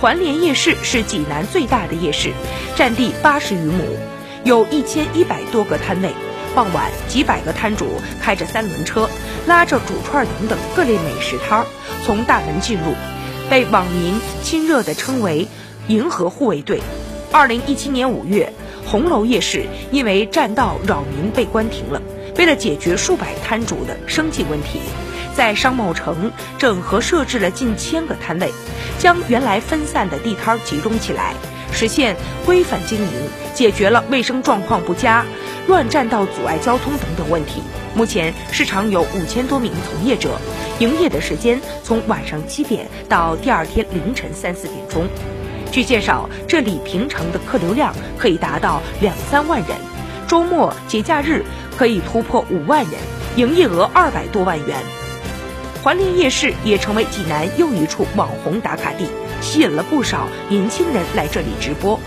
环联夜市是济南最大的夜市，占地八十余亩，有一千一百多个摊位。傍晚，几百个摊主开着三轮车，拉着煮串等等各类美食摊儿，从大门进入，被网民亲热地称为“银河护卫队”。二零一七年五月，红楼夜市因为占道扰民被关停了。为了解决数百摊主的生计问题，在商贸城整合设置了近千个摊位，将原来分散的地摊集中起来，实现规范经营，解决了卫生状况不佳、乱占道阻碍交通等等问题。目前市场有五千多名从业者，营业的时间从晚上七点到第二天凌晨三四点钟。据介绍，这里平常的客流量可以达到两三万人，周末节假日。可以突破五万人，营业额二百多万元。环联夜市也成为济南又一处网红打卡地，吸引了不少年轻人来这里直播。